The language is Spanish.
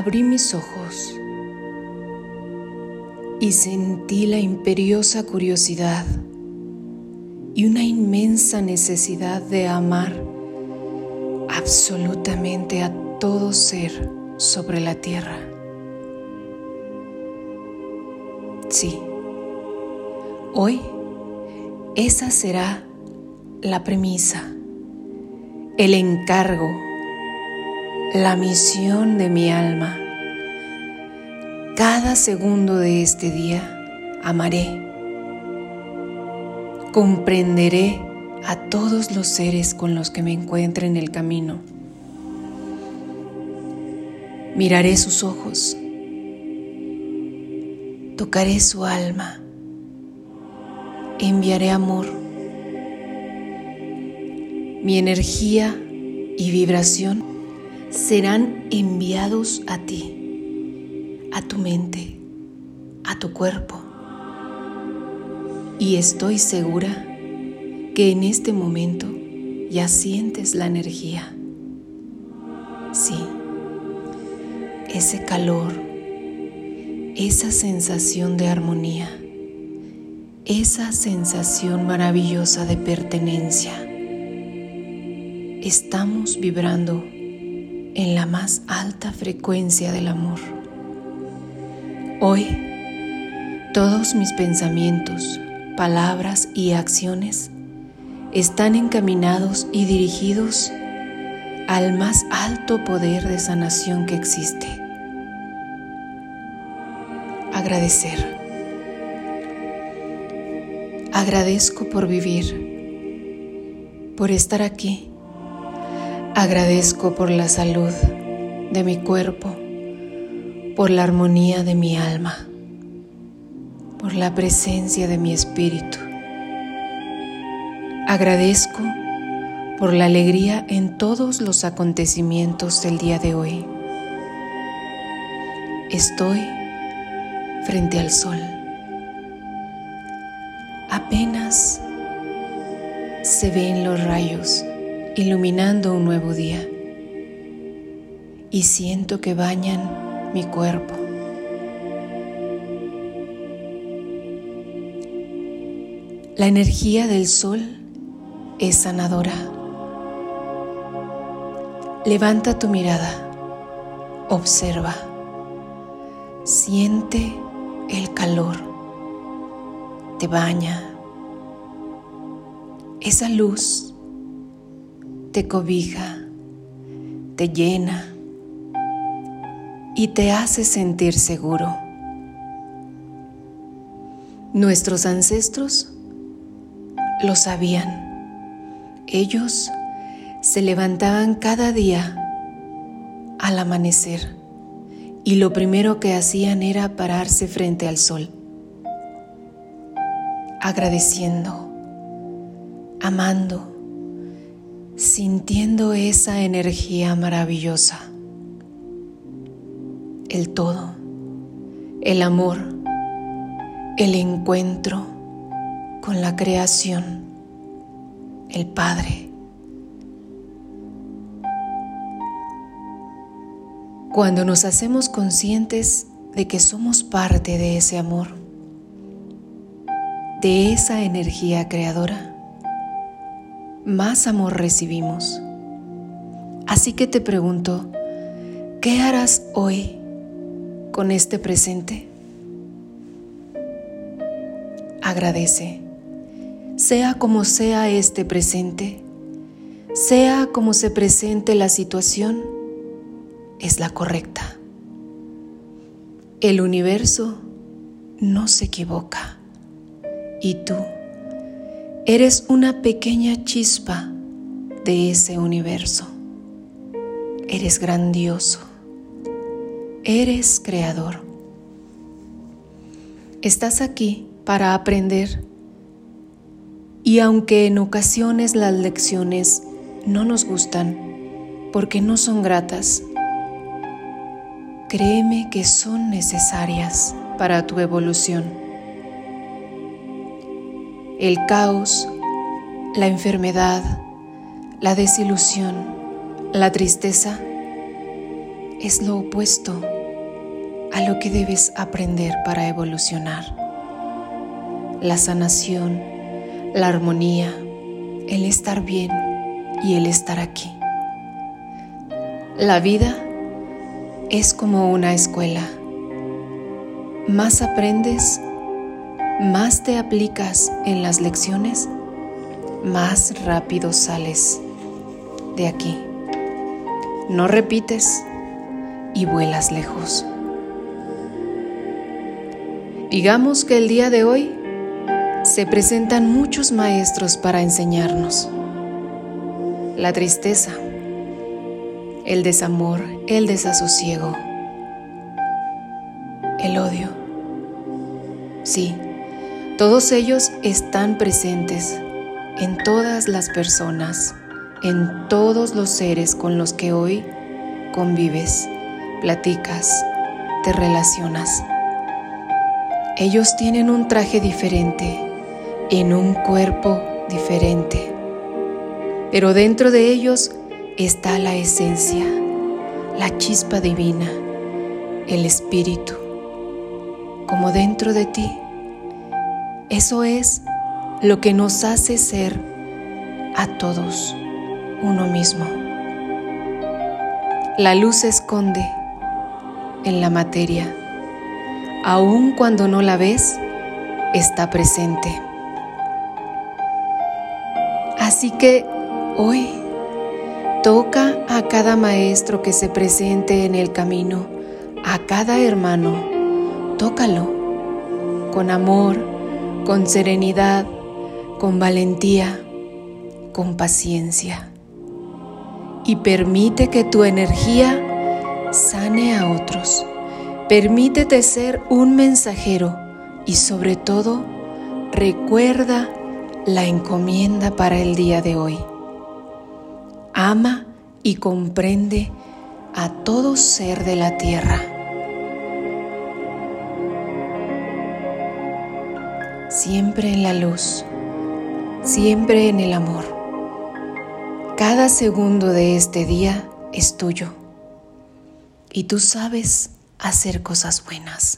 abrí mis ojos y sentí la imperiosa curiosidad y una inmensa necesidad de amar absolutamente a todo ser sobre la tierra. Sí, hoy esa será la premisa, el encargo, la misión de mi alma. Cada segundo de este día amaré, comprenderé a todos los seres con los que me encuentre en el camino. Miraré sus ojos, tocaré su alma, enviaré amor. Mi energía y vibración serán enviados a ti, a tu mente, a tu cuerpo. Y estoy segura que en este momento ya sientes la energía. Sí, ese calor, esa sensación de armonía, esa sensación maravillosa de pertenencia. Estamos vibrando en la más alta frecuencia del amor. Hoy, todos mis pensamientos, palabras y acciones están encaminados y dirigidos al más alto poder de sanación que existe. Agradecer. Agradezco por vivir, por estar aquí. Agradezco por la salud de mi cuerpo, por la armonía de mi alma, por la presencia de mi espíritu Agradezco por la alegría en todos los acontecimientos del día de hoy. Estoy frente al sol. Apenas se ven los rayos iluminando un nuevo día y siento que bañan mi cuerpo. La energía del sol es sanadora. Levanta tu mirada, observa, siente el calor, te baña. Esa luz te cobija, te llena y te hace sentir seguro. Nuestros ancestros lo sabían ellos se levantaban cada día al amanecer y lo primero que hacían era pararse frente al sol, agradeciendo, amando, sintiendo esa energía maravillosa, el todo, el amor, el encuentro con la creación el Padre. Cuando nos hacemos conscientes de que somos parte de ese amor, de esa energía creadora, más amor recibimos. Así que te pregunto, ¿qué harás hoy con este presente? Agradece sea como sea este presente, sea como se presente la situación, es la correcta. El universo no se equivoca y tú eres una pequeña chispa de ese universo. Eres grandioso. Eres creador. Estás aquí para aprender y aunque en ocasiones las lecciones no nos gustan porque no son gratas, créeme que son necesarias para tu evolución. El caos, la enfermedad, la desilusión, la tristeza es lo opuesto a lo que debes aprender para evolucionar. La sanación, la armonía, el estar bien y el estar aquí. La vida es como una escuela. Más aprendes, más te aplicas en las lecciones, más rápido sales de aquí. No repites y vuelas lejos. Digamos que el día de hoy se presentan muchos maestros para enseñarnos. La tristeza, el desamor, el desasosiego, el odio. Sí, todos ellos están presentes en todas las personas, en todos los seres con los que hoy convives, platicas, te relacionas. Ellos tienen un traje diferente, en un cuerpo diferente, pero dentro de ellos está la esencia, la chispa divina, el espíritu, como dentro de ti. Eso es lo que nos hace ser a todos uno mismo. La luz se esconde en la materia aun cuando no la ves, está presente. Así que hoy toca a cada maestro que se presente en el camino, a cada hermano, tócalo con amor, con serenidad, con valentía, con paciencia. Y permite que tu energía sane a otros Permítete ser un mensajero y sobre todo recuerda la encomienda para el día de hoy. Ama y comprende a todo ser de la tierra. Siempre en la luz, siempre en el amor. Cada segundo de este día es tuyo y tú sabes hacer cosas buenas.